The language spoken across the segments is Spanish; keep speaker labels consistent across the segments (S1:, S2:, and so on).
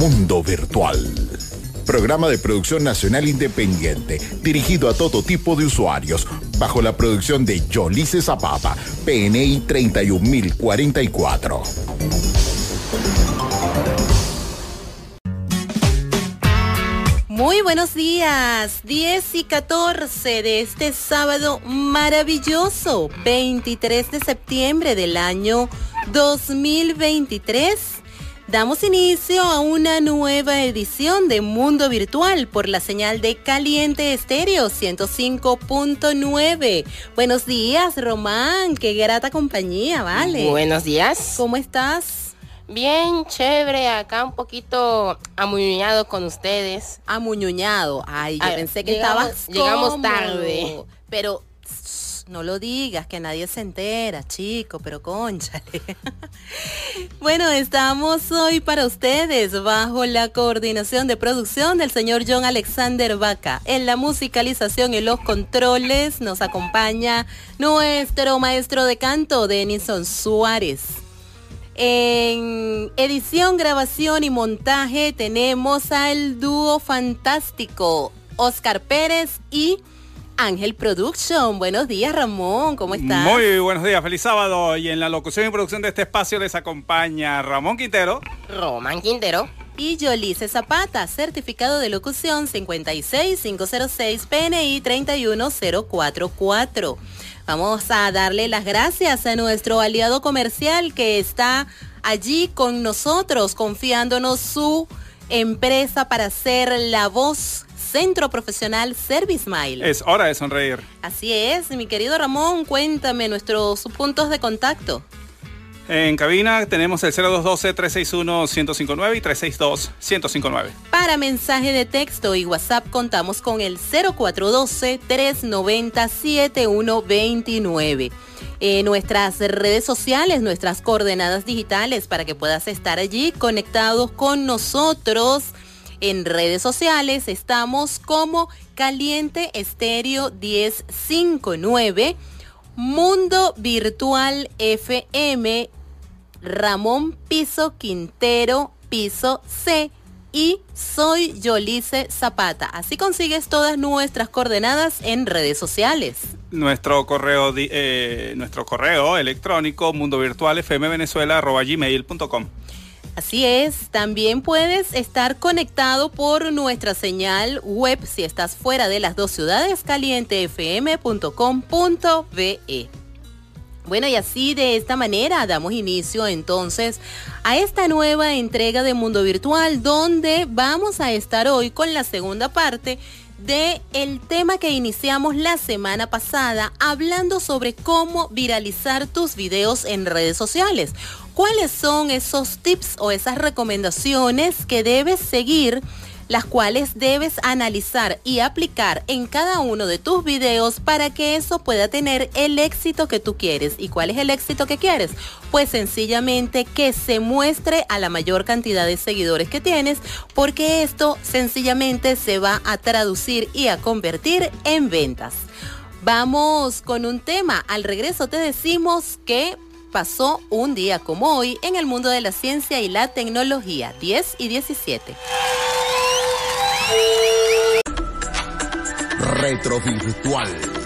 S1: Mundo Virtual. Programa de producción nacional independiente, dirigido a todo tipo de usuarios, bajo la producción de Yolice Zapata, PNI 31044.
S2: Muy buenos días, 10 y 14 de este sábado maravilloso, 23 de septiembre del año 2023. Damos inicio a una nueva edición de Mundo Virtual por la señal de Caliente Estéreo 105.9. Buenos días, Román, qué grata compañía, ¿vale?
S3: Buenos días.
S2: ¿Cómo estás?
S3: Bien, chévere, acá un poquito amuñuñado con ustedes.
S2: Amuñuñado, ay, yo pensé que estabas
S3: Llegamos tarde.
S2: Pero no lo digas, que nadie se entera, chico, pero conchale. bueno, estamos hoy para ustedes bajo la coordinación de producción del señor John Alexander Vaca. En la musicalización y los controles nos acompaña nuestro maestro de canto, Denison Suárez. En edición, grabación y montaje tenemos al dúo fantástico Oscar Pérez y Ángel Production. Buenos días, Ramón, ¿cómo estás?
S4: Muy buenos días, feliz sábado. Y en la locución y producción de este espacio les acompaña Ramón Quintero,
S3: Román Quintero
S2: y Yolice Zapata, certificado de locución 56506 PNI 31044. Vamos a darle las gracias a nuestro aliado comercial que está allí con nosotros, confiándonos su empresa para ser la voz Centro Profesional Service Mile.
S4: Es hora de sonreír.
S2: Así es, mi querido Ramón, cuéntame nuestros puntos de contacto.
S4: En cabina tenemos el 0212-361-1059 y 362-1059.
S2: Para mensaje de texto y WhatsApp contamos con el 0412-390-7129. En nuestras redes sociales, nuestras coordenadas digitales para que puedas estar allí conectados con nosotros. En redes sociales estamos como Caliente Estéreo 1059, Mundo Virtual FM Ramón Piso Quintero Piso C y soy Yolice Zapata. Así consigues todas nuestras coordenadas en redes sociales.
S4: Nuestro correo, eh, nuestro correo electrónico mundovirtualfmvenezuela.gmail.com
S2: Así es, también puedes estar conectado por nuestra señal web si estás fuera de las dos ciudades calientefm.com.be. Bueno, y así de esta manera damos inicio entonces a esta nueva entrega de Mundo Virtual donde vamos a estar hoy con la segunda parte de el tema que iniciamos la semana pasada hablando sobre cómo viralizar tus videos en redes sociales. ¿Cuáles son esos tips o esas recomendaciones que debes seguir? Las cuales debes analizar y aplicar en cada uno de tus videos para que eso pueda tener el éxito que tú quieres. ¿Y cuál es el éxito que quieres? Pues sencillamente que se muestre a la mayor cantidad de seguidores que tienes, porque esto sencillamente se va a traducir y a convertir en ventas. Vamos con un tema. Al regreso te decimos que pasó un día como hoy en el mundo de la ciencia y la tecnología, 10 y 17.
S1: Retrovirtual.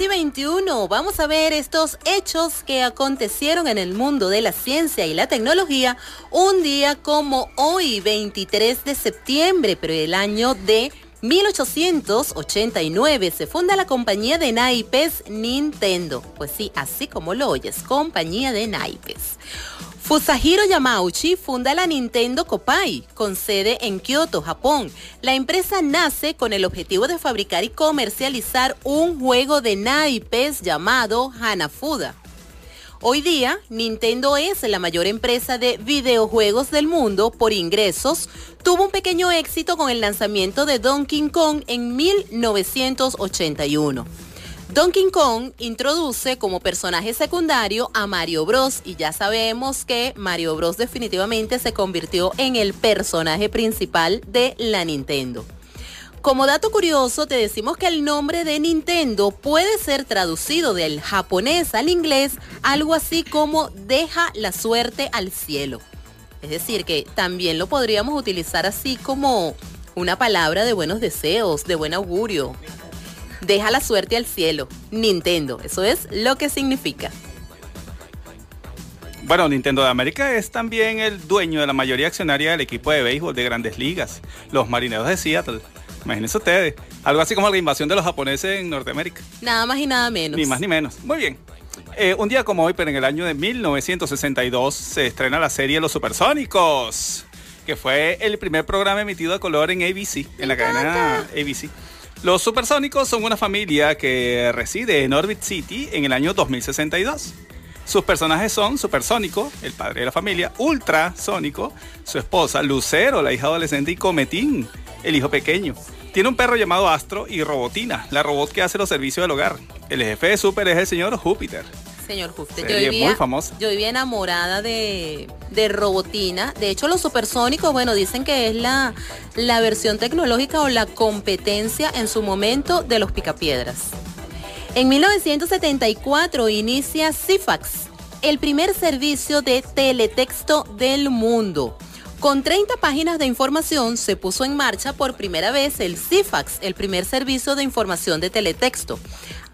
S2: y 21. Vamos a ver estos hechos que acontecieron en el mundo de la ciencia y la tecnología un día como hoy, 23 de septiembre, pero el año de 1889 se funda la compañía de naipes Nintendo. Pues sí, así como lo oyes, compañía de naipes. Fusahiro Yamauchi funda la Nintendo Kopai, con sede en Kyoto, Japón. La empresa nace con el objetivo de fabricar y comercializar un juego de naipes llamado Hanafuda. Hoy día, Nintendo es la mayor empresa de videojuegos del mundo por ingresos. Tuvo un pequeño éxito con el lanzamiento de Donkey Kong en 1981. Donkey Kong introduce como personaje secundario a Mario Bros. y ya sabemos que Mario Bros. definitivamente se convirtió en el personaje principal de la Nintendo. Como dato curioso, te decimos que el nombre de Nintendo puede ser traducido del japonés al inglés, algo así como deja la suerte al cielo. Es decir, que también lo podríamos utilizar así como una palabra de buenos deseos, de buen augurio. Deja la suerte al cielo. Nintendo, eso es lo que significa.
S4: Bueno, Nintendo de América es también el dueño de la mayoría accionaria del equipo de béisbol de grandes ligas, los Marineros de Seattle. Imagínense ustedes. Algo así como la invasión de los japoneses en Norteamérica.
S2: Nada más y nada menos.
S4: Ni más ni menos. Muy bien. Eh, un día como hoy, pero en el año de 1962, se estrena la serie Los Supersónicos, que fue el primer programa emitido a color en ABC, en la cadena ABC. Los Supersónicos son una familia que reside en Orbit City en el año 2062. Sus personajes son Supersónico, el padre de la familia, Ultrasónico, su esposa, Lucero, la hija adolescente, y Cometín, el hijo pequeño. Tiene un perro llamado Astro y Robotina, la robot que hace los servicios del hogar. El jefe de Super es el señor Júpiter.
S2: Señor Júpiter, yo vivía,
S4: muy famosa.
S2: yo vivía enamorada de, de Robotina. De hecho, los supersónicos, bueno, dicen que es la, la versión tecnológica o la competencia en su momento de los picapiedras. En 1974 inicia CIFAX, el primer servicio de teletexto del mundo. Con 30 páginas de información se puso en marcha por primera vez el CIFAX, el primer servicio de información de teletexto.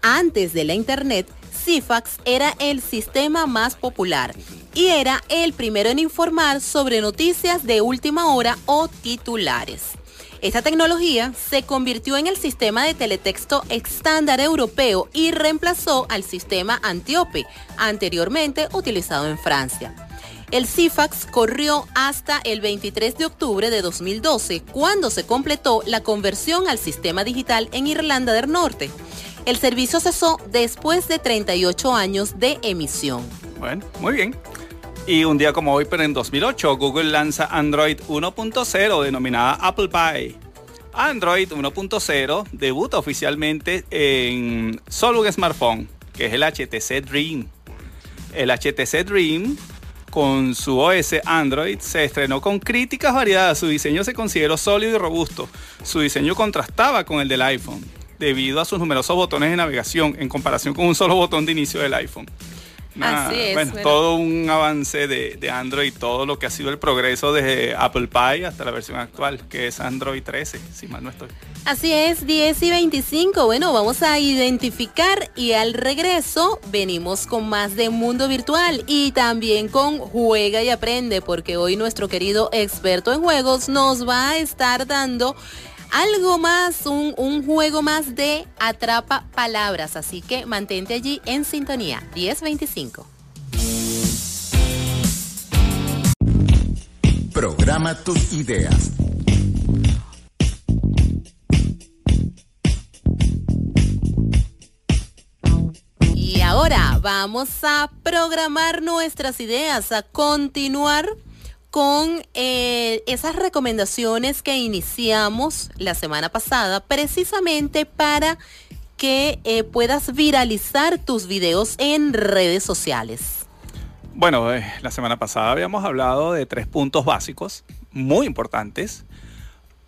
S2: Antes de la Internet, CIFAX era el sistema más popular y era el primero en informar sobre noticias de última hora o titulares. Esta tecnología se convirtió en el sistema de teletexto estándar europeo y reemplazó al sistema Antiope, anteriormente utilizado en Francia. El CIFAX corrió hasta el 23 de octubre de 2012, cuando se completó la conversión al sistema digital en Irlanda del Norte. El servicio cesó después de 38 años de emisión.
S4: Bueno, muy bien. Y un día como hoy, pero en 2008, Google lanza Android 1.0 denominada Apple Pie. Android 1.0 debuta oficialmente en solo un smartphone, que es el HTC Dream. El HTC Dream, con su OS Android, se estrenó con críticas variadas. Su diseño se consideró sólido y robusto. Su diseño contrastaba con el del iPhone, debido a sus numerosos botones de navegación en comparación con un solo botón de inicio del iPhone.
S2: Así es,
S4: bueno,
S2: bueno.
S4: todo un avance de, de Android, todo lo que ha sido el progreso desde Apple Pie hasta la versión actual, que es Android 13, si mal no estoy.
S2: Así es, 10 y 25. Bueno, vamos a identificar y al regreso venimos con más de Mundo Virtual y también con Juega y Aprende, porque hoy nuestro querido experto en juegos nos va a estar dando algo más, un, un juego más de atrapa palabras. Así que mantente allí en sintonía. 1025.
S1: Programa tus ideas.
S2: Y ahora vamos a programar nuestras ideas, a continuar con eh, esas recomendaciones que iniciamos la semana pasada, precisamente para que eh, puedas viralizar tus videos en redes sociales.
S4: Bueno, eh, la semana pasada habíamos hablado de tres puntos básicos muy importantes.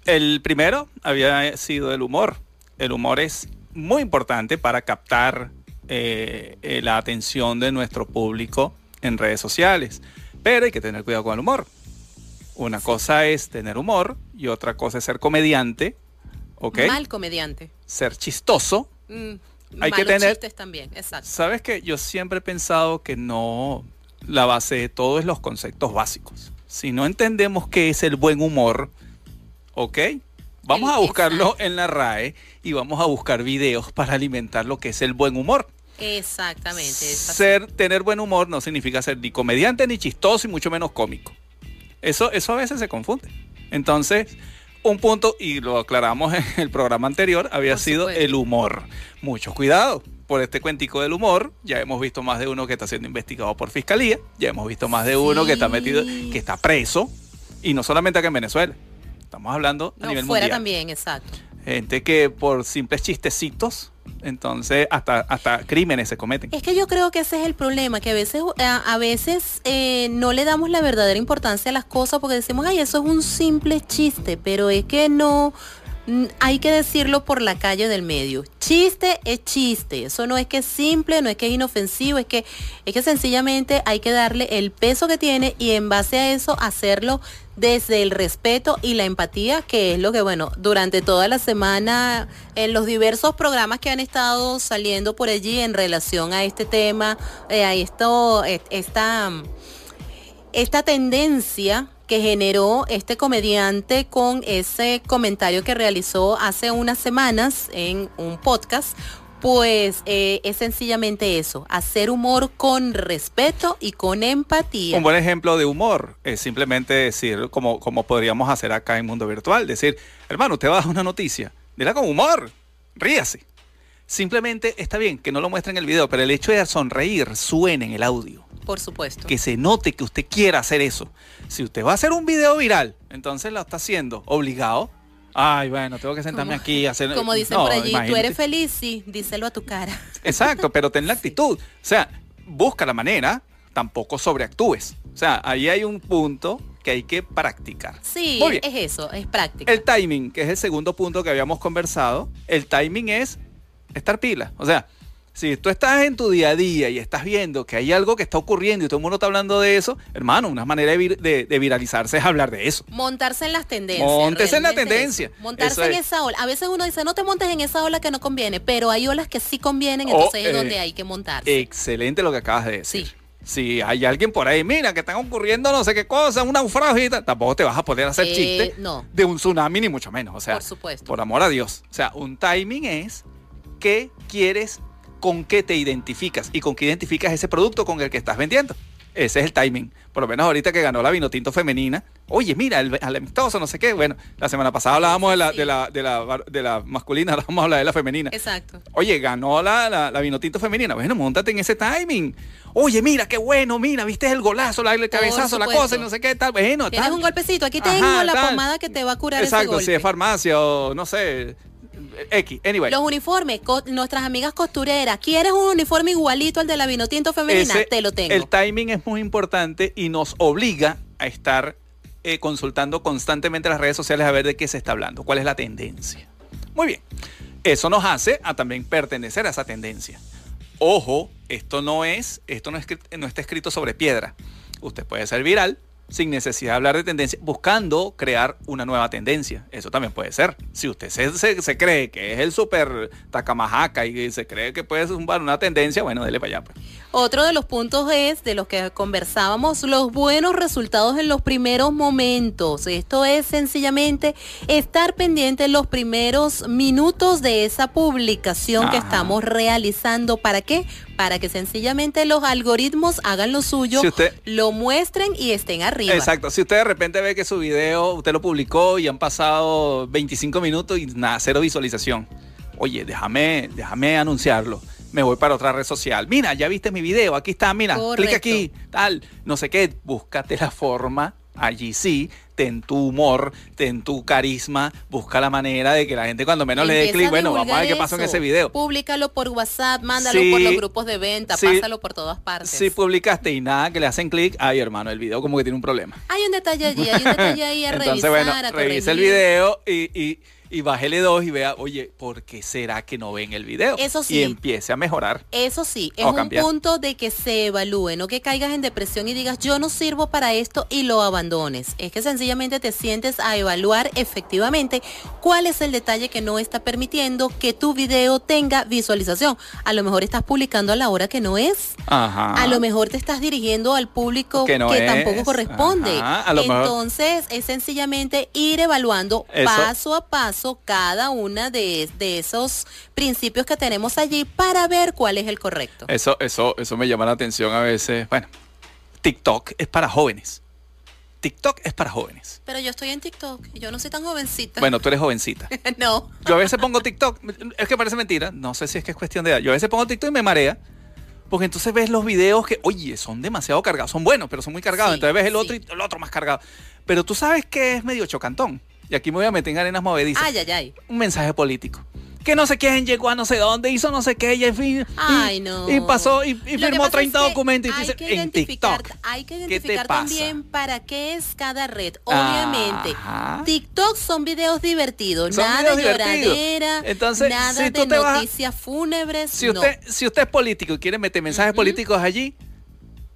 S4: El primero había sido el humor. El humor es muy importante para captar la atención de nuestro público en redes sociales. Pero hay que tener cuidado con el humor. Una cosa es tener humor y otra cosa es ser comediante, ¿ok?
S2: Mal comediante.
S4: Ser chistoso.
S2: Mm,
S4: Hay que tener-
S2: chistes también, exacto.
S4: Sabes que yo siempre he pensado que no, la base de todo es los conceptos básicos. Si no entendemos qué es el buen humor, ¿ok? Vamos
S2: El-
S4: a buscarlo
S2: exacto.
S4: en la RAE y vamos a buscar videos para alimentar lo que es el buen humor.
S2: Exactamente.
S4: Ser, tener buen humor no significa ser ni comediante ni chistoso y mucho menos cómico. Eso, eso a veces se confunde. Entonces, un punto, y lo aclaramos en el programa anterior, había sido el humor. Mucho cuidado por este cuentico del humor. Ya hemos visto más de uno que está siendo investigado por fiscalía. Ya hemos visto más de uno que está metido, que está preso. Y no solamente acá en Venezuela. Estamos hablando a
S2: No,
S4: nivel
S2: fuera
S4: mundial.
S2: también, exacto.
S4: Gente que por simples chistecitos, entonces hasta, hasta crímenes se cometen.
S2: Es que yo creo que ese es el problema, que a veces, a, veces eh, no le damos la verdadera importancia a las cosas porque decimos, ay, eso es un simple chiste, pero es que no, hay que decirlo por la calle del medio. Chiste es chiste. Eso no es que es simple, no es que es inofensivo, es que, es que sencillamente hay que darle el peso que tiene y en base a eso hacerlo desde el respeto y la empatía, que es lo que, bueno, durante toda la semana, en los diversos programas que han estado saliendo por allí en relación a este tema, eh, a esto, esta, esta tendencia que generó este comediante con ese comentario que realizó hace unas semanas en un podcast pues eh, es sencillamente eso, hacer humor con respeto y con empatía.
S4: Un buen ejemplo de humor es simplemente decir, como, como podríamos hacer acá en Mundo Virtual, decir, hermano, usted va a dar una noticia, dila con humor, ríase. Simplemente está bien que no lo muestre en el video, pero el hecho de sonreír suene en el audio.
S2: Por supuesto.
S4: Que se note que usted quiera hacer eso. Si usted va a hacer un video viral, entonces lo está haciendo obligado Ay, bueno, tengo que sentarme aquí y hacer.
S2: Como dicen por allí, tú eres feliz, sí, díselo a tu cara.
S4: Exacto, pero ten la actitud. O sea, busca la manera, tampoco sobreactúes. O sea, ahí hay un punto que hay que practicar.
S2: Sí, es eso, es práctica.
S4: El timing, que es el segundo punto que habíamos conversado, el timing es estar pila. O sea, si tú estás en tu día a día y estás viendo que hay algo que está ocurriendo y todo el mundo está hablando de eso, hermano, una manera de, viralizarse es hablar de eso.
S2: Montarse en las tendencias.
S4: Montarse en la tendencia.
S2: Montarse en esa ola. A veces uno dice, no te montes en esa ola que no conviene, pero hay olas que sí convienen, oh, entonces es donde eh, hay que montarse.
S4: Excelente lo que acabas de decir. Sí. Si hay alguien por ahí, mira, que están ocurriendo no sé qué cosa, un naufragio y tal, tampoco te vas a poder hacer eh, chiste de un tsunami, ni mucho menos. O sea,
S2: por supuesto.
S4: Por amor a Dios. O sea, un timing es qué quieres con qué te identificas y con qué identificas ese producto con el que estás vendiendo. Ese es el timing. Por lo menos ahorita que ganó la vino tinto femenina. Oye, mira, el, amistoso, no sé qué. Bueno, la semana pasada hablábamos de la, de la, de la, de la masculina, ahora vamos a hablar de la femenina.
S2: Exacto.
S4: Oye, ganó la, la, vino tinto femenina. Bueno, montate en ese timing. Oye, mira, qué bueno, mira, viste el golazo, el cabezazo, la cosa y no sé qué, tal. Bueno,
S2: Tienes un golpecito, aquí tengo la pomada que te va a curar
S4: Exacto,
S2: ese
S4: si es farmacia o no sé, X, anyway.
S2: Los uniformes, nuestras amigas costureras, ¿quieres un uniforme igualito al de la vinotinto femenina? Te lo tengo.
S4: El timing es muy importante y nos obliga a estar eh, consultando constantemente las redes sociales a ver de qué se está hablando, cuál es la tendencia. Muy bien. Eso nos hace a también pertenecer a esa tendencia. Ojo, esto no es, esto no, es, no está escrito sobre piedra. Usted puede ser viral, sin necesidad de hablar de tendencia, buscando crear una nueva tendencia. Eso también puede ser. Si usted se, cree que es el super tacamajaca y se cree que puede zumbar una tendencia, bueno, dele para allá. Pues.
S2: Otro de los puntos es, de los que conversábamos, los buenos resultados en los primeros momentos. Esto es sencillamente estar pendiente en los primeros minutos de esa publicación que estamos realizando. ¿Para qué? Para que sencillamente los algoritmos hagan lo suyo, lo muestren y estén arriba
S4: Exacto. Si usted de repente ve que su video, usted lo publicó y han pasado 25 minutos y nada, cero visualización. Oye, déjame, déjame anunciarlo. Me voy para otra red social. Mira, ya viste mi video, aquí está, mira, clic aquí, tal, no sé qué. Búscate la forma allí sí, ten tu humor, ten tu carisma, busca la manera de que la gente cuando menos le dé clic, bueno, vamos a ver qué pasó en ese video.
S2: Públicalo por WhatsApp, mándalo por los grupos de venta, pásalo por todas partes.
S4: Si publicaste y nada, que le hacen clic, ay hermano, el video como que tiene un problema.
S2: Hay un detalle allí, hay un detalle ahí a Entonces,
S4: bueno, revisa el video y y bájele dos y vea, oye, ¿por qué será que no ven el video?
S2: Eso sí.
S4: Y empiece a mejorar.
S2: Eso sí, es un punto de que se evalúe, no que caigas en depresión y digas, yo no sirvo para esto y lo abandones. Es que sencillamente te sientes a evaluar efectivamente cuál es el detalle que no está permitiendo que tu video tenga visualización. A lo mejor estás publicando a la hora que no es. Ajá. A lo mejor te estás dirigiendo al público que, tampoco corresponde. Entonces es sencillamente ir evaluando paso a paso cada una de, esos principios que tenemos allí para ver cuál es el correcto.
S4: Eso, eso, eso me llama la atención a veces. Bueno, TikTok es para jóvenes. TikTok es para jóvenes.
S2: Pero yo estoy en TikTok y yo no soy tan jovencita.
S4: Bueno, tú eres jovencita.
S2: no.
S4: Yo a veces pongo TikTok, es que parece mentira, no sé si es que es cuestión de edad. Yo a veces pongo TikTok y me marea, porque entonces ves los videos que, oye, son demasiado cargados, son buenos, pero son muy cargados. entonces ves el otro y el otro más cargado. Pero tú sabes que es medio chocantón y aquí me voy a meter en arenas movedizas.
S2: Ay, ay, ay.
S4: Un mensaje político. que no sé quién llegó a no sé dónde, hizo no sé qué, y, y,
S2: Ay, no.
S4: y pasó y, firmó
S2: pasa
S4: 30
S2: es que
S4: documentos y dice,
S2: que
S4: en TikTok.
S2: Hay que
S4: ¿Qué te
S2: identificar también para qué es cada red. Obviamente,
S4: Ajá.
S2: TikTok son videos divertidos,
S4: Son
S2: nada
S4: videos
S2: de
S4: divertidos.
S2: lloradera,
S4: Entonces,
S2: nada
S4: si
S2: de
S4: vas
S2: noticias fúnebres.
S4: Si
S2: no.
S4: usted, si usted es político y quiere meter mensajes políticos allí,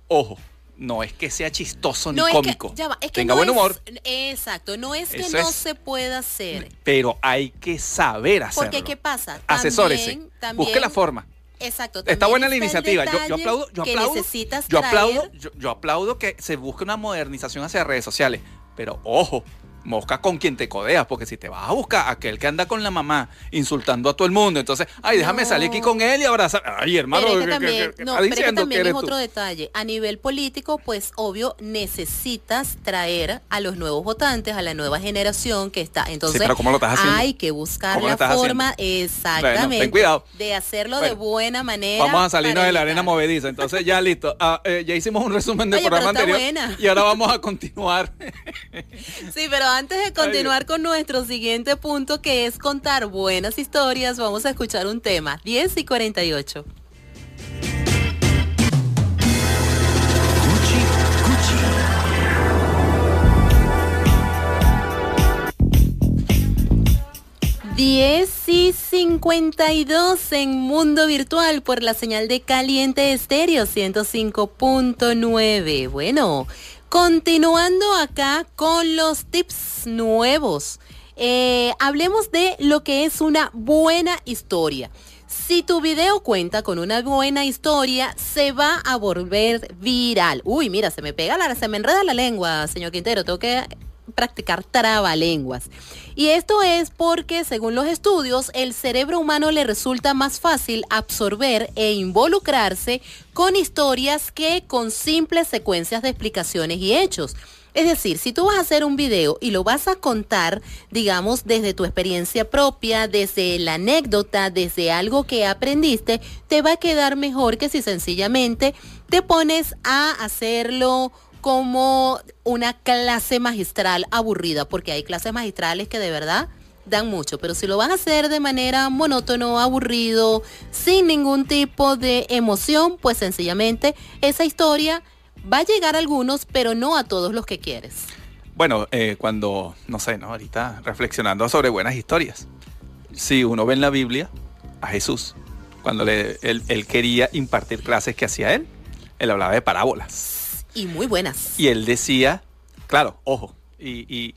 S4: ojo, no es que sea chistoso
S2: no
S4: ni cómico.
S2: que, ya va, es que
S4: Tenga
S2: no
S4: buen
S2: es-
S4: humor,
S2: exacto, no es que
S4: Eso
S2: no
S4: es.
S2: se pueda hacer.
S4: pero hay que saber hacerlo.
S2: Porque ¿qué pasa?
S4: Asesórese.
S2: También- también-
S4: Busque la forma.
S2: Exacto.
S4: Está buena la iniciativa. Yo, aplaudo, yo aplaudo, yo aplaudo, yo aplaudo que se busque una modernización hacia redes sociales. Pero ojo, mosca con quien te codeas, porque si te vas a buscar aquel que anda con la mamá insultando a todo el mundo, entonces, ay, déjame
S2: No.
S4: salir aquí con él y abrazar. Ay, hermano,
S2: Pero es que
S4: ¿qué-
S2: también,
S4: qué- qué
S2: no, pero es que también es
S4: tú?
S2: otro detalle. A nivel político, pues obvio, necesitas traer a los nuevos votantes, a la nueva generación que está. Entonces,
S4: pero ¿cómo lo estás haciendo?
S2: hay que buscar
S4: ¿Cómo lo
S2: la forma exactamente
S4: ten cuidado.
S2: de hacerlo
S4: Bueno,
S2: de buena manera.
S4: Vamos a salirnos de la arena movediza. Entonces ya listo. Ah, eh, ya hicimos un resumen del
S2: Oye,
S4: programa anterior.
S2: buena.
S4: Y ahora vamos a continuar.
S2: Sí, pero antes de continuar con nuestro siguiente punto, que es contar buenas historias, vamos a escuchar un tema. 10 y 48. Diez y 52 en Mundo Virtual por la señal de Caliente Estéreo 105.9. Bueno, continuando acá con los tips nuevos. Eh, hablemos de lo que es una buena historia. Si tu video cuenta con una buena historia, se va a volver viral. Uy, mira, se me pega la, se me enreda la lengua, señor Quintero. Tengo que practicar trabalenguas. Y esto es porque, según los estudios, el cerebro humano le resulta más fácil absorber e involucrarse con historias que con simples secuencias de explicaciones y hechos. Es decir, si tú vas a hacer un video y lo vas a contar, digamos, desde tu experiencia propia, desde la anécdota, desde algo que aprendiste, te va a quedar mejor que si sencillamente te pones a hacerlo como una clase magistral aburrida, porque hay clases magistrales que de verdad dan mucho, pero si lo vas a hacer de manera monótono, aburrido, sin ningún tipo de emoción, pues sencillamente esa historia va a llegar a algunos, pero no a todos los que quieres.
S4: Bueno, eh, cuando, no sé, ¿no? Ahorita reflexionando sobre buenas historias. Si uno ve en la Biblia a Jesús, cuando él quería impartir clases que hacía él, él hablaba de parábolas.
S2: Y muy buenas.
S4: Y él decía, claro, ojo, y, y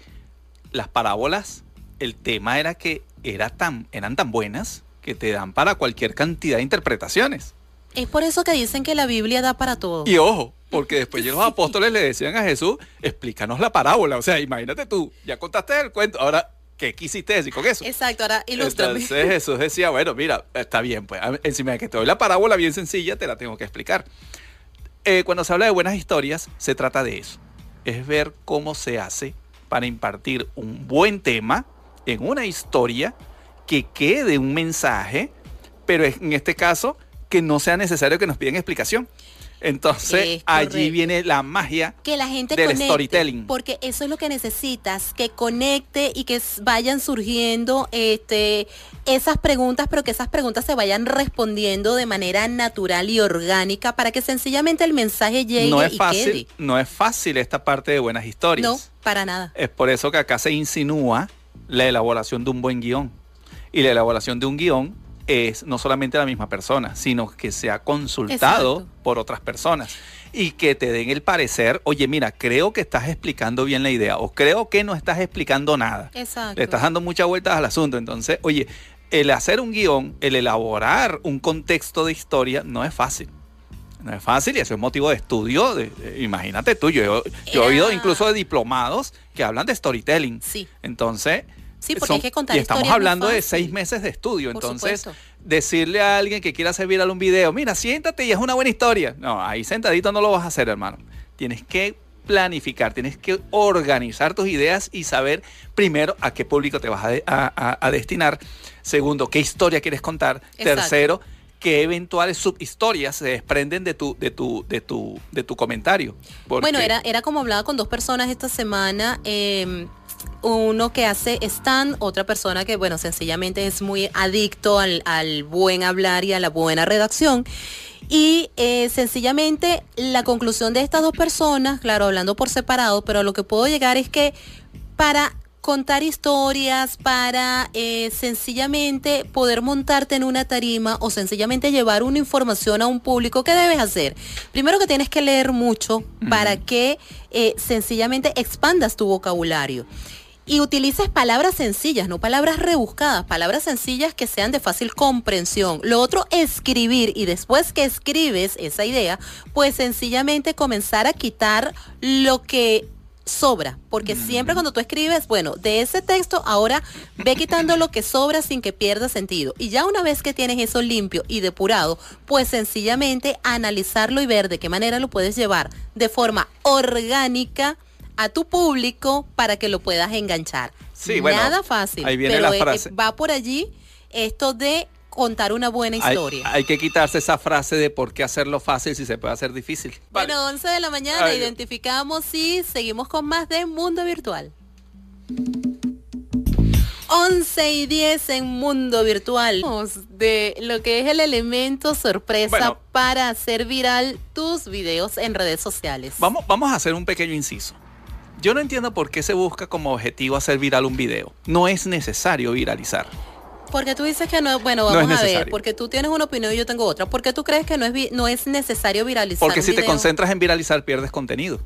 S4: las parábolas, el tema era que era tan, eran tan buenas que te dan para cualquier cantidad de interpretaciones.
S2: Es por eso que dicen que la Biblia da para todo.
S4: Y ojo, porque después ya los apóstoles le decían a Jesús, explícanos la parábola. O sea, imagínate tú, ya contaste el cuento, ahora, ¿qué quisiste decir con eso?
S2: Exacto, ahora ilústrame.
S4: Entonces Jesús decía, bueno, mira, está bien, pues encima de que te doy la parábola bien sencilla, te la tengo que explicar. Eh, cuando se habla de buenas historias, se trata de eso. Es ver cómo se hace para impartir un buen tema en una historia que quede un mensaje, pero en este caso que no sea necesario que nos pidan explicación. Entonces
S2: Es
S4: allí viene la magia
S2: que la gente
S4: del
S2: conecte,
S4: storytelling.
S2: porque eso es lo que necesitas, que conecte y que vayan surgiendo este esas preguntas, pero que esas preguntas se vayan respondiendo de manera natural y orgánica para que sencillamente el mensaje llegue
S4: no es
S2: y
S4: fácil,
S2: quede.
S4: no es fácil esta parte de buenas historias.
S2: No, para nada.
S4: Es por eso que acá se insinúa la elaboración de un buen guion. Y la elaboración de un guion es no solamente la misma persona, sino que sea consultado
S2: Exacto.
S4: por otras personas y que te den el parecer, oye, mira, creo que estás explicando bien la idea o creo que no estás explicando nada.
S2: Exacto.
S4: Le estás dando muchas vueltas al asunto. Entonces, oye, el hacer un guion, el elaborar un contexto de historia no es fácil. No es fácil y eso es motivo de estudio. de- de- imagínate tú, yo, yo he oído incluso de diplomados que hablan de storytelling.
S2: Sí.
S4: Entonces,
S2: Sí, porque hay que contar
S4: y estamos hablando de seis meses de estudio.
S2: Por
S4: Entonces,
S2: supuesto.
S4: decirle a alguien que quiera hacer viral un video, mira, siéntate y es una buena historia. No, ahí sentadito no lo vas a hacer, hermano. Tienes que planificar, tienes que organizar tus ideas y saber primero a qué público te vas a, de- a- a- a destinar. Segundo, qué historia quieres contar.
S2: Exacto.
S4: Tercero, qué eventuales subhistorias se desprenden de tu, de tu, de tu, de tu comentario. Porque-
S2: Bueno, era, era como hablaba con dos personas esta semana. eh, uno que hace stand, otra persona que, bueno, sencillamente es muy adicto al, al buen hablar y a la buena redacción. Y eh, sencillamente la conclusión de estas dos personas, claro, hablando por separado, pero lo que puedo llegar es que para contar historias, para eh, sencillamente poder montarte en una tarima o sencillamente llevar una información a un público, ¿qué debes hacer? Primero que tienes que leer mucho para que eh, sencillamente expandas tu vocabulario y utilices palabras sencillas, no palabras rebuscadas, palabras sencillas que sean de fácil comprensión. Lo otro, escribir y después que escribes esa idea, pues sencillamente comenzar a quitar lo que sobra, porque siempre cuando tú escribes, bueno, de ese texto ahora ve quitando lo que sobra sin que pierda sentido. Y ya una vez que tienes eso limpio y depurado, pues sencillamente analizarlo y ver de qué manera lo puedes llevar de forma orgánica a tu público para que lo puedas enganchar.
S4: Sí, bueno,
S2: Nada fácil,
S4: ahí viene
S2: pero
S4: la
S2: eh,
S4: frase.
S2: va por allí esto de contar una buena historia.
S4: hay que quitarse esa frase de por qué hacerlo fácil si se puede hacer difícil. Vale.
S2: Bueno, 11 de la mañana,
S4: Ay,
S2: identificamos y seguimos con más de Mundo Virtual. 11 y 10 en Mundo Virtual. De lo que es el elemento sorpresa
S4: Bueno.
S2: para hacer viral tus videos en redes sociales.
S4: Vamos, vamos a hacer un pequeño inciso. Yo no entiendo por qué se busca como objetivo hacer viral un video. No es necesario viralizar.
S2: Porque tú dices que no, bueno,
S4: No
S2: vamos
S4: es
S2: a ver, porque tú tienes una opinión y yo tengo otra. ¿Por qué tú crees que no es, vi- no es necesario viralizar
S4: Porque
S2: un
S4: si te concentras en viralizar, pierdes contenido.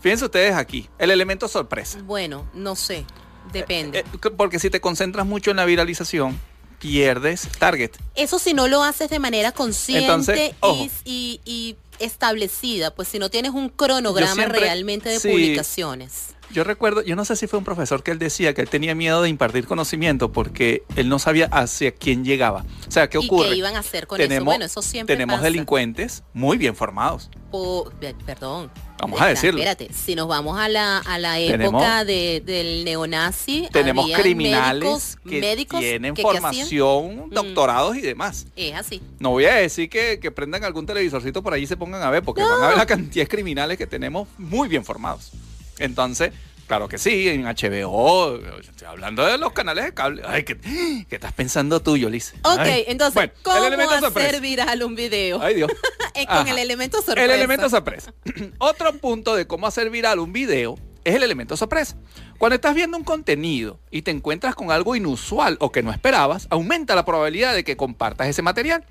S4: Fíjense ustedes aquí, el elemento sorpresa.
S2: Bueno, no sé, depende.
S4: Eh, eh, porque si te concentras mucho en la viralización, pierdes target.
S2: Eso si no lo haces de manera consciente
S4: Entonces,
S2: y, y- y establecida, pues si no tienes un cronograma
S4: siempre-
S2: realmente de
S4: sí.
S2: publicaciones.
S4: Yo recuerdo, yo no sé si fue un profesor que él decía que él tenía miedo de impartir conocimiento porque él no sabía hacia quién llegaba. O sea, ¿qué
S2: ¿Y
S4: ocurre?
S2: qué iban a hacer con eso? Bueno, eso siempre
S4: tenemos
S2: pasa.
S4: delincuentes muy bien formados.
S2: Po- eh, perdón.
S4: Vamos a decirlo.
S2: Espérate, si nos vamos a la, a la
S4: Tenemos-
S2: época de, del neonazi,
S4: Tenemos criminales
S2: médicos,
S4: que
S2: médicos
S4: tienen
S2: que- que hacían-
S4: formación, doctorados y demás.
S2: Es así.
S4: No voy a decir que, que prendan algún televisorcito por ahí y se pongan a ver, porque van a ver la cantidad de criminales que tenemos muy bien formados. Entonces, claro que sí, en HBO, estoy hablando de los canales de cable. Ay, ¿qué, qué estás pensando tú, Yolice?
S2: Ok,
S4: Ay.
S2: entonces,
S4: Bueno,
S2: ¿cómo
S4: el
S2: hacer
S4: sorpresa.
S2: viral un video?
S4: Ay, Dios.
S2: Con
S4: Ajá.
S2: el elemento sorpresa.
S4: El elemento sorpresa. Otro punto de cómo hacer viral un video es el elemento sorpresa. Cuando estás viendo un contenido y te encuentras con algo inusual o que no esperabas, aumenta la probabilidad de que compartas ese material,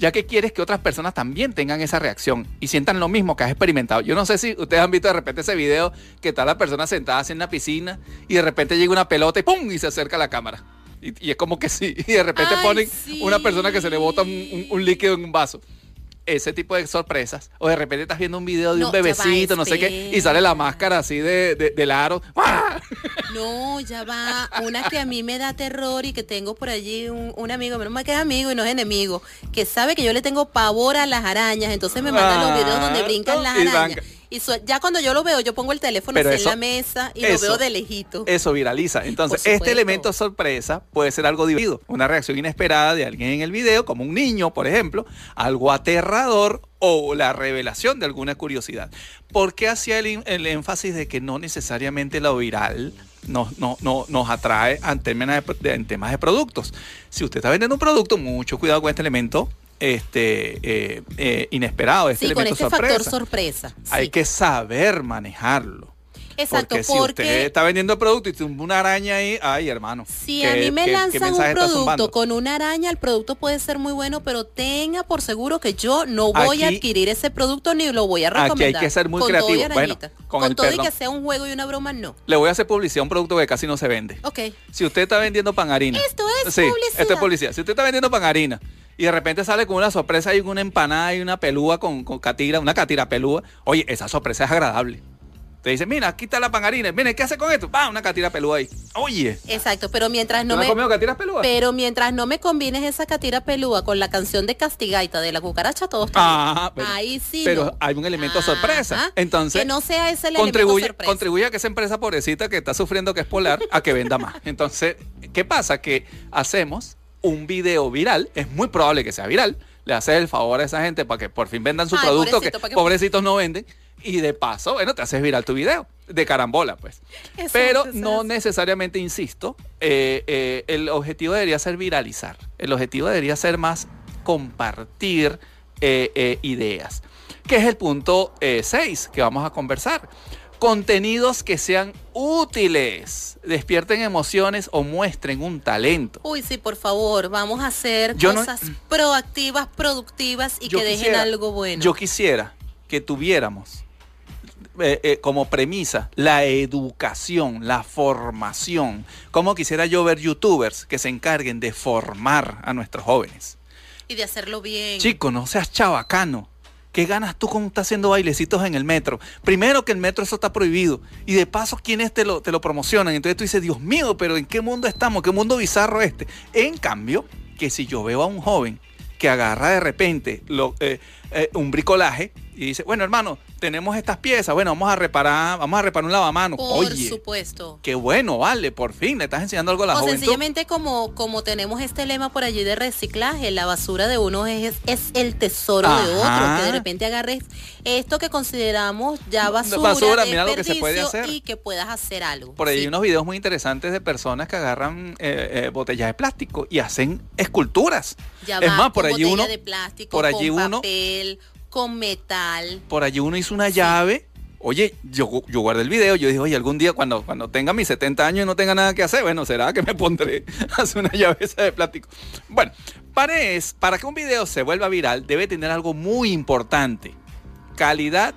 S4: ya que quieres que otras personas también tengan esa reacción y sientan lo mismo que has experimentado. Yo no sé si ustedes han visto de repente ese video que está la persona sentada en la piscina y de repente llega una pelota y ¡pum! y se acerca a la cámara. Y, y es como que sí, y de repente
S2: Ay,
S4: ponen
S2: sí.
S4: una persona que se le bota un- un- un líquido en un vaso ese tipo de sorpresas. O de repente estás viendo un video de
S2: No,
S4: un
S2: va,
S4: bebecito, no sé qué, y sale la máscara así de, de- del aro. ¡Ah!
S2: No, ya va. Una que a mí me da terror y que tengo por allí un, un amigo, menos mal que es amigo y no es enemigo, que sabe que yo le tengo pavor a las arañas, entonces me manda los videos donde brincan las arañas. Y su- ya cuando yo lo veo, yo pongo el teléfono
S4: Pero
S2: así
S4: eso-
S2: en la mesa y
S4: eso-
S2: lo veo de lejito.
S4: Eso viraliza. Entonces, este elemento sorpresa puede ser algo divertido. Una reacción inesperada de alguien en el video, como un niño, por ejemplo, algo aterrador o la revelación de alguna curiosidad. ¿Por qué hacía el, el énfasis de que no necesariamente lo viral nos, no- no- nos atrae en temas, de- en temas de productos? Si usted está vendiendo un producto, mucho cuidado con este elemento este, eh, eh, inesperado, este
S2: sí, con este
S4: sorpresa.
S2: factor sorpresa.
S4: Hay que saber manejarlo.
S2: Exacto,
S4: porque si
S2: porque
S4: usted está vendiendo producto y tumba una araña ahí, ay hermano.
S2: Si
S4: ¿qué-
S2: a mí me
S4: qué- qué
S2: lanzan un producto con una araña, el producto puede ser muy bueno, pero tenga por seguro que yo no voy a adquirir ese producto ni lo voy a
S4: Aquí hay
S2: recomendar.
S4: que ser muy
S2: con todo y
S4: creativo. Bueno, con
S2: todo y que sea un juego y una broma, no.
S4: Le voy a hacer publicidad a un producto que casi no se vende.
S2: Ok.
S4: Si usted está vendiendo pan harina.
S2: Esto es
S4: sí,
S2: publicidad.
S4: Esto es publicidad. Si usted está vendiendo pan harina y de repente sale con una sorpresa y una empanada y una pelúa con, con catira, una catira pelúa, oye, esa sorpresa es agradable. Te dice, mira, aquí está la pan harina. Mire, ¿qué hace con esto? Va, una catira pelúa ahí. Oye,
S2: Exacto, pero mientras no
S4: ¿no has
S2: me
S4: comido catiras pelúas?
S2: pero mientras no me combines esa catira pelúa con la canción de Castigaita de la cucaracha, todo está bien.
S4: Ah, pero-
S2: Ahí sí.
S4: pero
S2: no.
S4: hay un elemento sorpresa. Entonces,
S2: que no sea ese el elemento
S4: contribuye,
S2: sorpresa.
S4: contribuye a que esa empresa pobrecita que está sufriendo que es polar, a que venda más. Entonces, ¿qué pasa? Que hacemos un video viral, es muy probable que sea viral, le haces el favor a esa gente para que por fin vendan su
S2: Ay,
S4: producto, que pobrecitos no venden, y de paso, bueno, te haces viral tu video. de carambola, pues.
S2: Exacto,
S4: Pero no necesariamente, insisto, eh, eh, el objetivo debería ser viralizar. El objetivo debería ser más compartir eh, ideas. Que es el punto 6 que vamos a conversar. Contenidos que sean útiles, despierten emociones o muestren un talento.
S2: Uy, sí, por favor, vamos a hacer
S4: Yo no-
S2: cosas proactivas, productivas y que dejen
S4: quisiera-
S2: algo bueno.
S4: Yo quisiera que tuviéramos eh, eh, como premisa la educación, la formación. Como quisiera yo ver youtubers que se encarguen de formar a nuestros jóvenes.
S2: y de hacerlo bien.
S4: Chico, no seas chabacano. ¿Qué ganas tú con estar haciendo bailecitos en el metro? Primero que el metro eso está prohibido. Y de paso, ¿quiénes te lo, te lo promocionan? Entonces tú dices, Dios mío, pero ¿en qué mundo estamos? ¿Qué mundo bizarro este? En cambio, que si yo veo a un joven que agarra de repente lo, eh, eh, un bricolaje y dice, bueno, hermano, tenemos estas piezas, bueno, vamos a reparar, vamos a reparar un lavamanos.
S2: Por
S4: Oye,
S2: supuesto.
S4: qué bueno, vale, por fin le estás enseñando algo a la
S2: O
S4: juventud.
S2: sencillamente como, como tenemos este lema por allí de reciclaje, la basura de uno es, es el tesoro de otro, que de repente agarres esto que consideramos ya basura,
S4: Basura, mira lo que se puede hacer.
S2: y que puedas hacer algo.
S4: Por ahí
S2: Sí.
S4: hay unos videos muy interesantes de personas que agarran eh, eh, botellas de plástico y hacen esculturas.
S2: Ya
S4: es
S2: va,
S4: más, por allí uno,
S2: de plástico,
S4: por allí
S2: con
S4: uno-
S2: papel, con metal.
S4: por allí uno hizo una llave. Oye, yo, yo guardé el video, yo dije, oye, algún día cuando, cuando tenga mis 70 años y no tenga nada que hacer, bueno, será que me pondré a hacer una llave esa de plástico. Bueno, para, es, para que un video se vuelva viral, debe tener algo muy importante. Calidad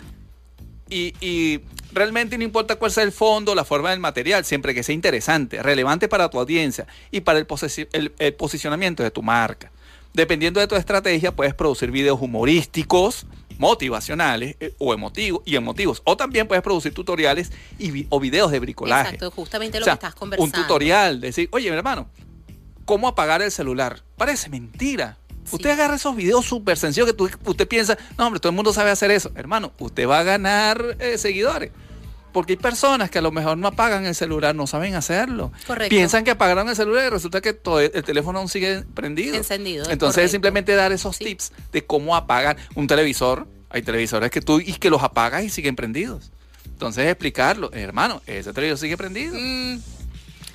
S4: y, y realmente no importa cuál sea el fondo, la forma del material, siempre que sea interesante, relevante para tu audiencia y para el, posesi- el- el posicionamiento de tu marca. Dependiendo de tu estrategia, puedes producir videos humorísticos, motivacionales eh, o emotivos y emotivos. O también puedes producir tutoriales y vi- o videos de bricolaje.
S2: Exacto, justamente lo
S4: O sea,
S2: que estás conversando.
S4: Un tutorial, decir, oye, mi hermano, ¿cómo apagar el celular? Parece mentira.
S2: Sí.
S4: Usted agarra esos videos súper sencillos que tú- usted piensa, no, hombre, todo el mundo sabe hacer eso. Hermano, usted va a ganar eh, seguidores. Porque hay personas que a lo mejor no apagan el celular, no saben hacerlo.
S2: Correcto.
S4: Piensan que apagaron el celular y resulta que todo el el teléfono aún sigue prendido.
S2: Encendido,
S4: Entonces
S2: correcto.
S4: es simplemente dar esos
S2: Sí.
S4: tips de cómo apagar un televisor. Hay televisores que tú y que los apagas y siguen prendidos. Entonces explicarlo, hermano, ese televisor sigue prendido.
S2: Mm,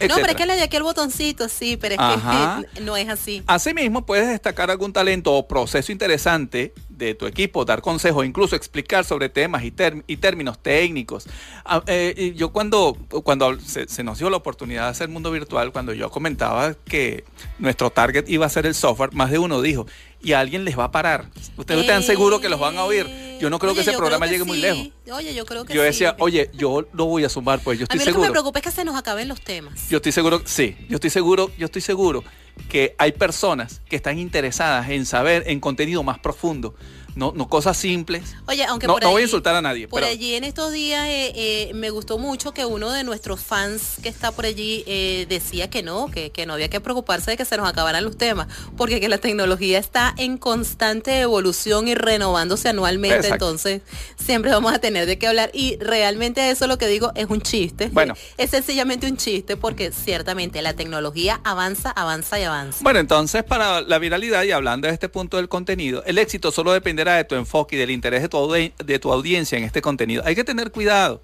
S2: no, pero es que le di aquí el botoncito, sí, pero es
S4: Ajá.
S2: que no es así.
S4: Asimismo, puedes destacar algún talento o proceso interesante de tu equipo, dar consejos, incluso explicar sobre temas y, y términos técnicos. Ah, eh, yo cuando, cuando se, se nos dio la oportunidad de hacer mundo virtual, cuando yo comentaba que nuestro target iba a ser el software, más de uno dijo, y a alguien les va a parar. Ustedes están seguros que los van a oír. Yo no creo que ese programa
S2: que
S4: llegue muy lejos.
S2: Oye, yo creo que
S4: Yo
S2: sí.
S4: decía, oye, yo lo voy a sumar, pues yo
S2: a
S4: estoy
S2: mí lo que me
S4: seguro.
S2: preocupa es que se nos acaben los temas.
S4: Yo estoy seguro, sí, yo estoy seguro, yo estoy seguro que hay personas que están interesadas en saber en contenido más profundo, no, no cosas simples.
S2: Oye, aunque
S4: No,
S2: por
S4: no voy a insultar a nadie,
S2: Por
S4: pero
S2: allí en estos días eh, eh, me gustó mucho que uno de nuestros fans que está por allí eh, decía que no, que, que no había que preocuparse de que se nos acabaran los temas, porque que la tecnología está en constante evolución y renovándose anualmente,
S4: Exacto.
S2: entonces siempre vamos a tener de qué hablar. Y realmente eso lo que digo es un chiste.
S4: Bueno.
S2: Es sencillamente un chiste porque ciertamente la tecnología avanza, avanza y avanza.
S4: Bueno, entonces para la viralidad y hablando de este punto del contenido, el éxito solo dependerá de tu enfoque y del interés de tu, de tu audiencia en este contenido. Hay que tener cuidado.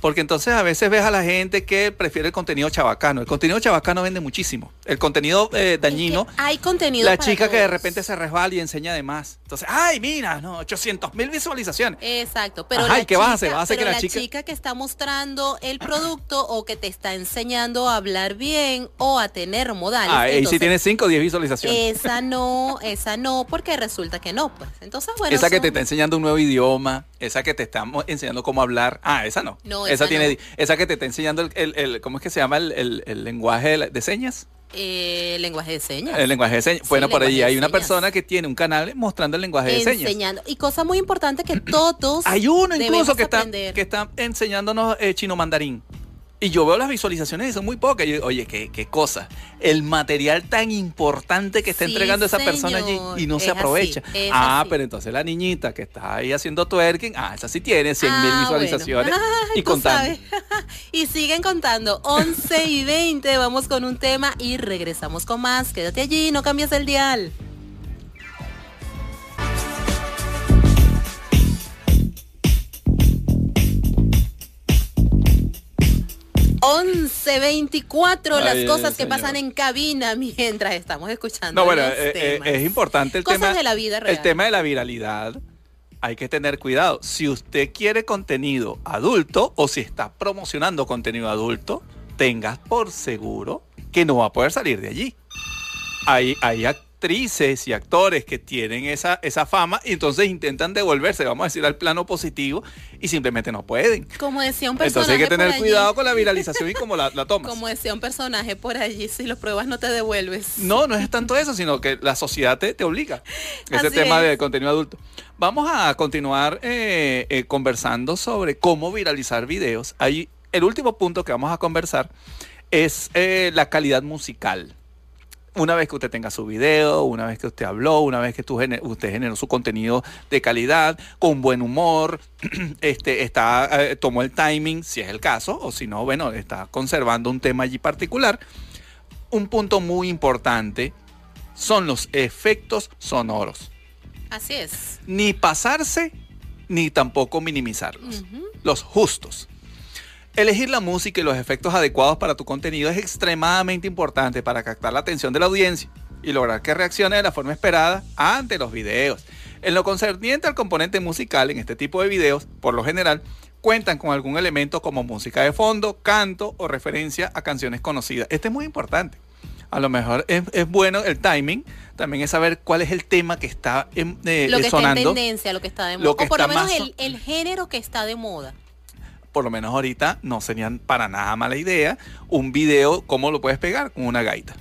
S4: Porque entonces a veces ves a la gente que prefiere el contenido chabacano. El contenido chabacano vende muchísimo. El contenido eh, dañino,
S2: Es que hay contenido
S4: la
S2: para
S4: chica que de repente se resbala y enseña de más. Entonces, ay, mira, no, 800 mil visualizaciones.
S2: Exacto, pero
S4: Ajá,
S2: la
S4: ¿y qué vas a
S2: chica-
S4: hacer? ¿Vas a hacer que
S2: pero
S4: la chica-
S2: que está mostrando el producto o que te está enseñando a hablar bien o a tener modales.
S4: Ah, y si tiene 5 o 10 visualizaciones.
S2: esa no, esa no, porque resulta que no, pues. Entonces, bueno,
S4: esa que te está enseñando un nuevo idioma, esa que te está enseñando cómo hablar. Ah, esa no.
S2: No,
S4: esa,
S2: esa
S4: tiene,
S2: no.
S4: esa que te está enseñando el, el- el- ¿cómo es que se llama el, el- el lenguaje de, señas?
S2: eh, lenguaje de señas.
S4: El lenguaje de señas.
S2: Sí,
S4: bueno, por
S2: de
S4: hay una persona que tiene un canal mostrando el lenguaje de señas.
S2: enseñando. Y cosa muy importante que todos
S4: Hay uno incluso que está, que está enseñándonos eh, chino mandarín. Y yo veo las visualizaciones y son muy pocas. Y yo, oye, qué, qué cosa. El material tan importante que está
S2: Sí,
S4: entregando esa persona allí y no
S2: Es
S4: se aprovecha. ah,
S2: así.
S4: pero entonces la niñita que está ahí haciendo twerking, ah, esa sí tiene 100 mil
S2: Ah, bueno.
S4: visualizaciones
S2: Ay,
S4: y contando.
S2: y siguen contando. 11 y 20, vamos con un tema y regresamos con más. Quédate allí, no cambies el dial. 11.24, las cosas que pasan en cabina mientras estamos escuchando.
S4: No, bueno,
S2: los
S4: eh, eh, es importante el
S2: Cosas
S4: tema.
S2: de la vida
S4: El tema de la viralidad. Hay que tener cuidado. Si usted quiere contenido adulto o si está promocionando contenido adulto, tengas por seguro que no va a poder salir de allí. Hay, hay actrices y actores que tienen esa, esa fama y entonces intentan devolverse, vamos a decir, al plano positivo y simplemente no pueden.
S2: Como decía un personaje
S4: Entonces hay que tener cuidado con la viralización y cómo la, la tomas.
S2: Como decía un personaje por allí, si lo pruebas no te devuelves.
S4: No, no es tanto eso, sino que la sociedad te, te obliga. Ese
S2: Así
S4: tema
S2: es.
S4: de contenido adulto. Vamos a continuar eh, eh, conversando sobre cómo viralizar videos. Ahí, el último punto que vamos a conversar es eh, la calidad musical. Una vez que usted tenga su video, una vez que usted habló, una vez que tú gener- usted generó su contenido de calidad, con buen humor, este, está, eh, tomó el timing, si es el caso, o si no, bueno, está conservando un tema allí particular. Un punto muy importante son los efectos sonoros.
S2: Así es.
S4: Ni pasarse, ni tampoco minimizarlos. Los justos. Elegir la música y los efectos adecuados para tu contenido es extremadamente importante para captar la atención de la audiencia y lograr que reaccione de la forma esperada ante los videos. En lo concerniente al componente musical en este tipo de videos, por lo general, cuentan con algún elemento como música de fondo, canto o referencia a canciones conocidas. Este es muy importante. A lo mejor es, es bueno el timing, también es saber cuál es el tema que está em, eh,
S2: Lo que está en tendencia, lo que está de moda. O por lo menos el género que está de moda.
S4: Por lo menos ahorita no serían para nada mala idea un video, ¿cómo lo puedes pegar? Con una gaita.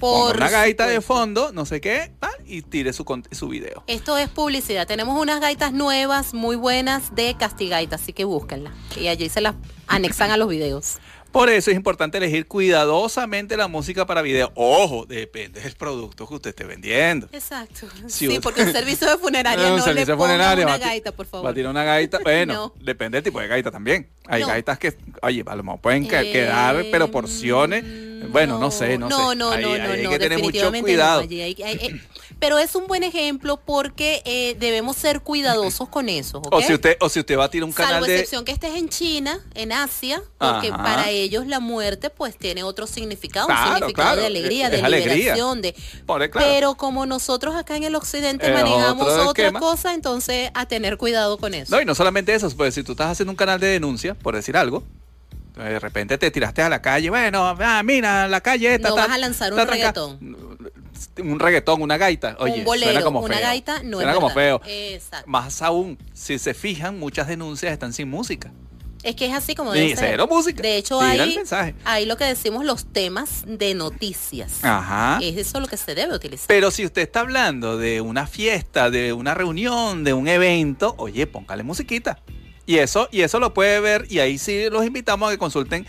S2: Por
S4: una gaita de fondo, no sé qué, tal, y tire su, su video.
S2: Esto es publicidad. Tenemos unas gaitas nuevas, muy buenas, de Castigaita, así que búsquenlas. Y allí se las anexan a los videos.
S4: Por eso es importante elegir cuidadosamente la música para video. Ojo, depende del producto que usted esté vendiendo.
S2: Exacto.
S4: Si
S2: sí,
S4: usted-
S2: porque un servicio de funeraria
S4: Un
S2: no,
S4: servicio
S2: le pongan
S4: funerario,
S2: una gaita, por favor.
S4: Va a tirar una gaita. Bueno,
S2: No.
S4: depende del tipo de gaita también. Hay
S2: No.
S4: gaitas que, oye, a lo mejor pueden que-
S2: Eh,
S4: quedar, pero porciones. Bueno, no, sé, no, sé.
S2: No, no,
S4: Ahí-
S2: no,
S4: hay
S2: no,
S4: que tener mucho cuidado.
S2: allí hay- hay- eh, pero es un buen ejemplo porque eh, debemos ser cuidadosos con eso, ¿ok?
S4: O si usted, o si usted va a tirar un
S2: Salvo
S4: canal de.
S2: excepción que estés en China, en Asia, porque
S4: Ajá.
S2: para ellos la muerte pues tiene otro significado,
S4: Claro,
S2: un significado
S4: claro,
S2: de alegría,
S4: es-
S2: de
S4: es alegría.
S2: liberación, de
S4: claro.
S2: pero como nosotros acá en el occidente manejamos otra
S4: esquema.
S2: cosa, entonces a tener cuidado con eso.
S4: No, y no solamente eso, pues si tú estás haciendo un canal de denuncia, por decir algo, de repente te tiraste a la calle, bueno, ah, mira, la calle esta.
S2: No vas a lanzar un
S4: está trancada. Un reggaetón, una gaita. Oye,
S2: un bolero,
S4: suena como
S2: una
S4: feo.
S2: gaita no
S4: suena
S2: es
S4: como feo.
S2: Exacto.
S4: Más aún, si se fijan, muchas denuncias están sin música.
S2: Es que es así como
S4: Ni
S2: debe
S4: cero música.
S2: De hecho, hay, hay lo que decimos los temas de noticias.
S4: Ajá.
S2: Es eso lo que se debe utilizar.
S4: Pero si usted está hablando de una fiesta, de una reunión, de un evento, oye, póngale musiquita. Y eso, y eso lo puede ver, y ahí sí los invitamos a que consulten,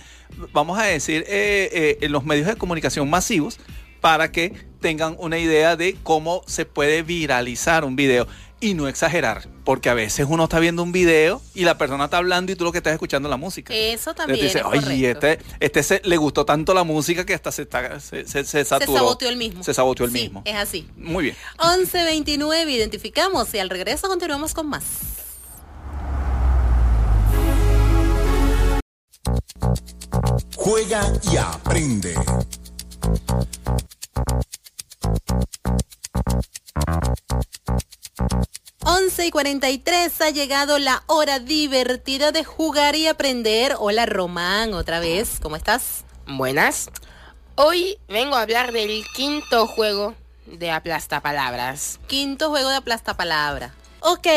S4: vamos a decir, eh, eh, en los medios de comunicación masivos, para que tengan una idea de cómo se puede viralizar un video. Y no exagerar, porque a veces uno está viendo un video y la persona está hablando y tú lo que estás escuchando es la música.
S2: Eso también
S4: Entonces
S2: es
S4: dices, oye, este, este se- le gustó tanto la música que hasta se, está- se, se, se
S2: se
S4: saturó.
S2: saboteó el mismo.
S4: Se saboteó el
S2: Sí,
S4: mismo.
S2: Es así.
S4: Muy bien.
S2: 11.29, identificamos y al regreso continuamos con más.
S1: Juega y aprende.
S2: Once y 43 ha llegado la hora divertida de jugar y aprender. Hola Román, otra vez, ¿cómo estás?
S3: Buenas. Hoy vengo a hablar del quinto juego de aplastapalabras.
S2: Quinto juego de aplastapalabra. Ok,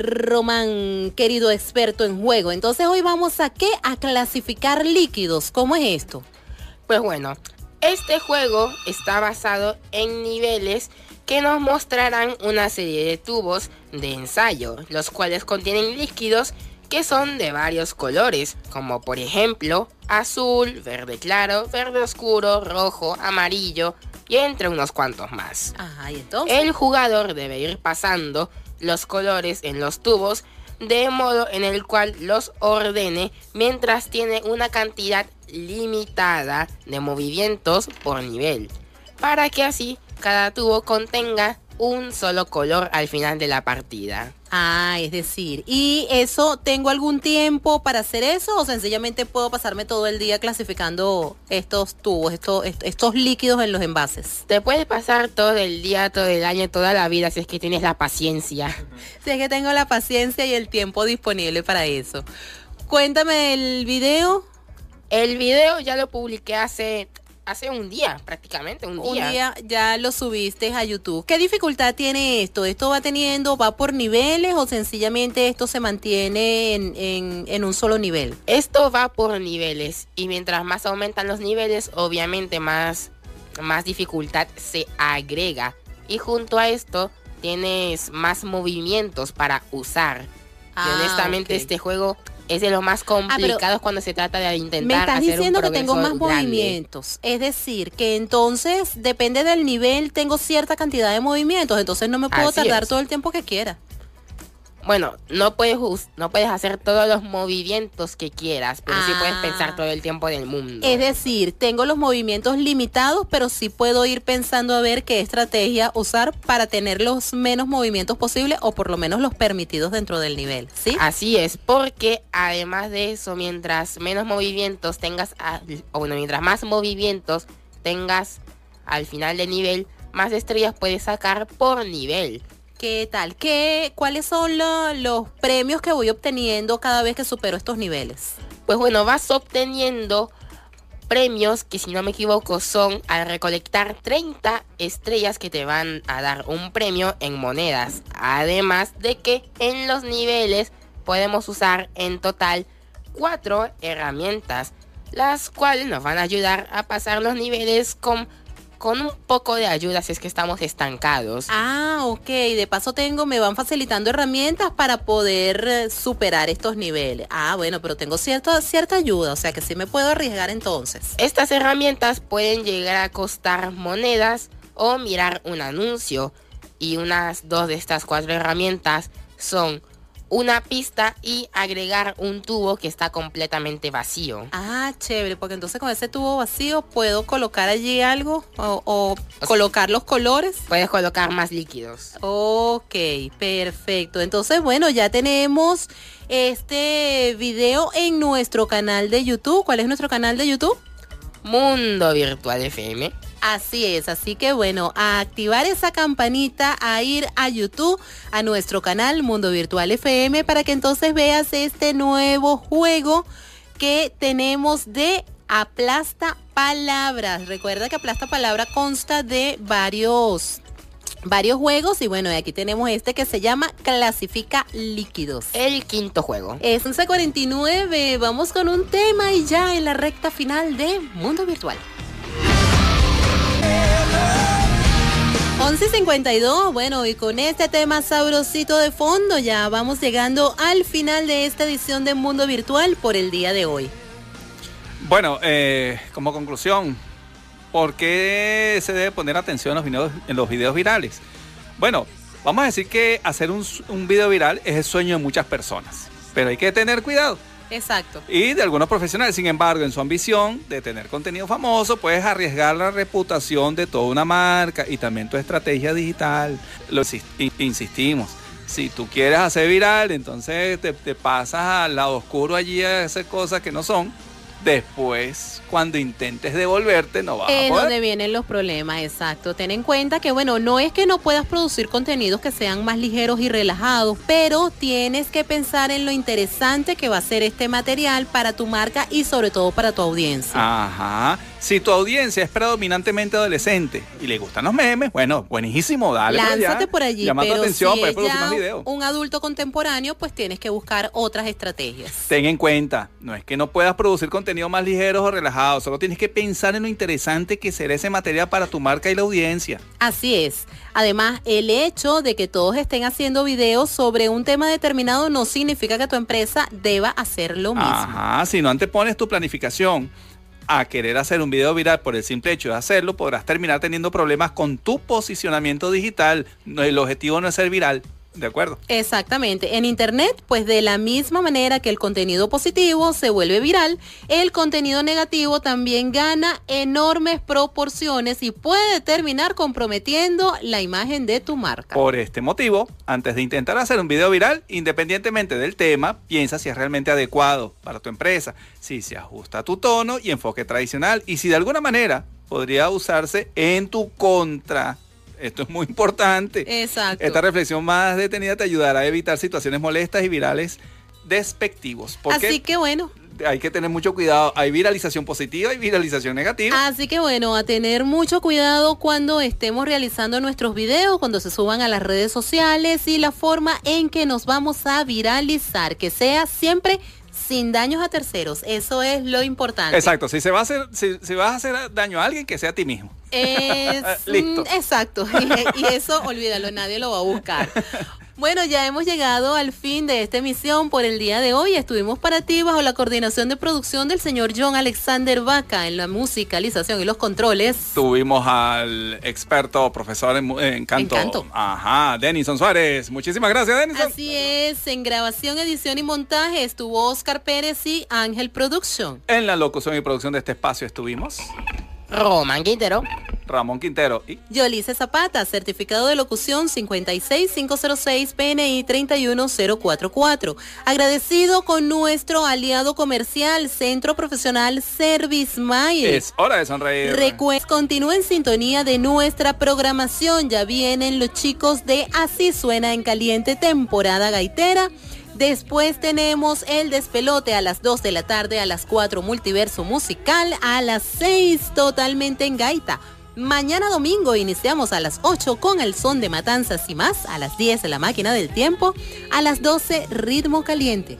S2: Román, querido experto en juego. Entonces hoy vamos a qué? A clasificar líquidos. ¿Cómo es esto?
S3: Pues bueno, este juego está basado en niveles que nos mostrarán una serie de tubos de ensayo, los cuales contienen líquidos que son de varios colores, como por ejemplo azul, verde claro, verde oscuro, rojo, amarillo y entre unos cuantos más.
S2: Ajá, y entonces.
S3: El jugador debe ir pasando los colores en los tubos de modo en el cual los ordene mientras tiene una cantidad limitada de movimientos por nivel, para que así cada tubo contenga un solo color al final de la partida.
S2: Ah, es decir, ¿y eso tengo algún tiempo para hacer eso o sencillamente puedo pasarme todo el día clasificando estos tubos, estos, estos líquidos en los envases?
S3: Te puedes pasar todo el día, todo el año, toda la vida si es que tienes la paciencia.
S2: Si es que tengo la paciencia y el tiempo disponible para eso. Cuéntame el video.
S3: El video ya lo publiqué hace hace un día, prácticamente un día.
S2: Un día ya lo subiste a YouTube. ¿Qué dificultad tiene esto? ¿Esto va teniendo, va por niveles o sencillamente esto se mantiene en, en, un solo nivel?
S3: Esto va por niveles y mientras más aumentan los niveles, obviamente más, más dificultad se agrega. Y junto a esto tienes más movimientos para usar. y ah, honestamente este juego es de los más ah, complicados cuando se trata de intentar
S2: me estás diciendo que tengo más movimientos. Es decir que entonces depende del nivel tengo cierta cantidad de movimientos entonces no me puedo tardar todo el tiempo que quiera
S3: bueno, no puedes, no puedes hacer todos los movimientos que quieras, pero sí puedes pensar ah. todo el tiempo del mundo.
S2: Es decir, tengo los movimientos limitados, pero sí puedo ir pensando a ver qué estrategia usar para tener los menos movimientos posibles o por lo menos los permitidos dentro del nivel, ¿sí?
S3: Así es, porque además de eso, mientras menos movimientos tengas, o bueno, mientras más movimientos tengas al final del nivel, más estrellas puedes sacar por nivel.
S2: ¿Qué tal? ¿Qué, ¿Cuáles son los premios que voy obteniendo cada vez que supero estos niveles?
S3: Pues bueno, vas obteniendo premios que si no me equivoco son al recolectar 30 estrellas que te van a dar un premio en monedas. Además de que en los niveles podemos usar en total 4 herramientas, las cuales nos van a ayudar a pasar los niveles con con un poco de ayuda si es que estamos estancados.
S2: Ah, ok. De paso tengo, me van facilitando herramientas para poder eh, superar estos niveles. Ah, bueno, pero tengo cierta, cierta ayuda, o sea que sí me puedo arriesgar entonces.
S3: Estas herramientas pueden llegar a costar monedas o mirar un anuncio. Y unas dos de estas cuatro herramientas son una pista y agregar un tubo que está completamente vacío.
S2: Ah, chévere, porque entonces con ese tubo vacío puedo colocar allí algo o, colocar los colores.
S3: Puedes colocar más líquidos.
S2: Ok, perfecto. Entonces, bueno, ya tenemos este video en nuestro canal de YouTube. ¿Cuál es nuestro canal de YouTube?
S3: Mundo Virtual FM.
S2: Así es, así que bueno, a activar esa campanita, a ir a YouTube, a nuestro canal Mundo Virtual FM, para que entonces veas este nuevo juego que tenemos de Aplasta Palabras. Recuerda que Aplasta Palabra consta de varios varios juegos y bueno, aquí tenemos este que se llama Clasifica Líquidos.
S3: El quinto juego.
S2: Es un C49, vamos con un tema y ya en la recta final de Mundo Virtual. 11.52, bueno, y con este tema sabrosito de fondo ya vamos llegando al final de esta edición de Mundo Virtual por el día de hoy.
S4: Bueno, eh, como conclusión, ¿por qué se debe poner atención en los videos, en los videos virales? Bueno, vamos a decir que hacer un, un video viral es el sueño de muchas personas, pero hay que tener cuidado
S2: Exacto.
S4: Y de algunos profesionales, sin embargo, en su ambición de tener contenido famoso, puedes arriesgar la reputación de toda una marca y también tu estrategia digital. Lo insistimos. Si tú quieres hacer viral, entonces te, pasas al lado oscuro allí a hacer cosas que no son después cuando intentes devolverte no vas a poder.
S2: Es donde vienen los problemas, exacto. Ten en cuenta que bueno, no es que no puedas producir contenidos que sean más ligeros y relajados, pero tienes que pensar en lo interesante que va a ser este material para tu marca y sobre todo para tu audiencia.
S4: Ajá. Si tu audiencia es predominantemente adolescente y le gustan los memes, bueno, buenísimo, dale.
S2: Lánzate por, allí. Llama tu atención, si producir más videos. Un adulto contemporáneo, pues tienes que buscar otras estrategias.
S4: Ten en cuenta, no es que no puedas producir contenido más ligeros o relajados, solo tienes que pensar en lo interesante que será ese material para tu marca y la audiencia.
S2: Así es. Además, el hecho de que todos estén haciendo videos sobre un tema determinado no significa que tu empresa deba hacer lo mismo.
S4: Ajá, si no antepones tu planificación a querer hacer un video viral por el simple hecho de hacerlo, podrás terminar teniendo problemas con tu posicionamiento digital. El objetivo no es ser viral. De acuerdo.
S2: Exactamente. En Internet, pues de la misma manera que el contenido positivo se vuelve viral, el contenido negativo también gana enormes proporciones y puede terminar comprometiendo la imagen de tu marca.
S4: Por este motivo, antes de intentar hacer un video viral, independientemente del tema, piensa si es realmente adecuado para tu empresa, si se ajusta a tu tono y enfoque tradicional y si de alguna manera podría usarse en tu contra esto es muy importante.
S2: Exacto.
S4: Esta reflexión más detenida te ayudará a evitar situaciones molestas y virales despectivos.
S2: Así que bueno.
S4: Hay que tener mucho cuidado. Hay viralización positiva y viralización negativa.
S2: Así que bueno, a tener mucho cuidado cuando estemos realizando nuestros videos, cuando se suban a las redes sociales y la forma en que nos vamos a viralizar, que sea siempre sin daños a terceros. Eso es lo importante.
S4: Exacto. Si se va a hacer, si, si vas a hacer daño a alguien, que sea a ti mismo.
S2: Listo. Exacto. Y, eso, olvídalo, nadie lo va a buscar. Bueno, ya hemos llegado al fin de esta emisión por el día de hoy. Estuvimos para ti bajo la coordinación de producción del señor John Alexander Vaca en la musicalización y los controles.
S4: Tuvimos al experto profesor en, canto. Ajá, Denison Suárez. Muchísimas gracias, Denison.
S2: Así es, en grabación, edición y montaje estuvo Oscar Pérez y Ángel Production.
S4: En la locución y producción de este espacio estuvimos.
S3: Román Quintero.
S4: Ramón Quintero y
S2: Yolice Zapata, certificado de locución 56506 PNI 31044. Agradecido con nuestro aliado comercial Centro Profesional Service Mayer.
S4: Es hora de sonreír.
S2: Recuerden, continúa en sintonía de nuestra programación. Ya vienen los chicos de Así suena en caliente temporada gaitera. Después tenemos el despelote a las 2 de la tarde, a las 4 multiverso musical, a las 6 totalmente en gaita. Mañana domingo iniciamos a las 8 con el son de matanzas y más, a las 10 la máquina del tiempo, a las 12 ritmo caliente.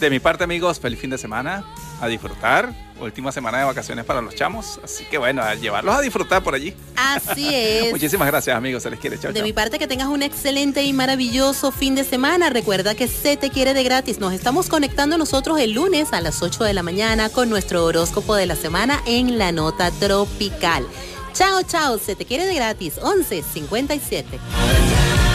S4: De mi parte amigos, feliz fin de semana, a disfrutar, última semana de vacaciones para los chamos, así que bueno, a llevarlos a disfrutar por allí.
S2: Así es.
S4: Muchísimas gracias amigos, se les quiere, chao.
S2: De mi parte que tengas un excelente y maravilloso fin de semana, recuerda que se te quiere de gratis, nos estamos conectando nosotros el lunes a las 8 de la mañana con nuestro horóscopo de la semana en la nota tropical. Chao, chao, se te quiere de gratis, 11.57.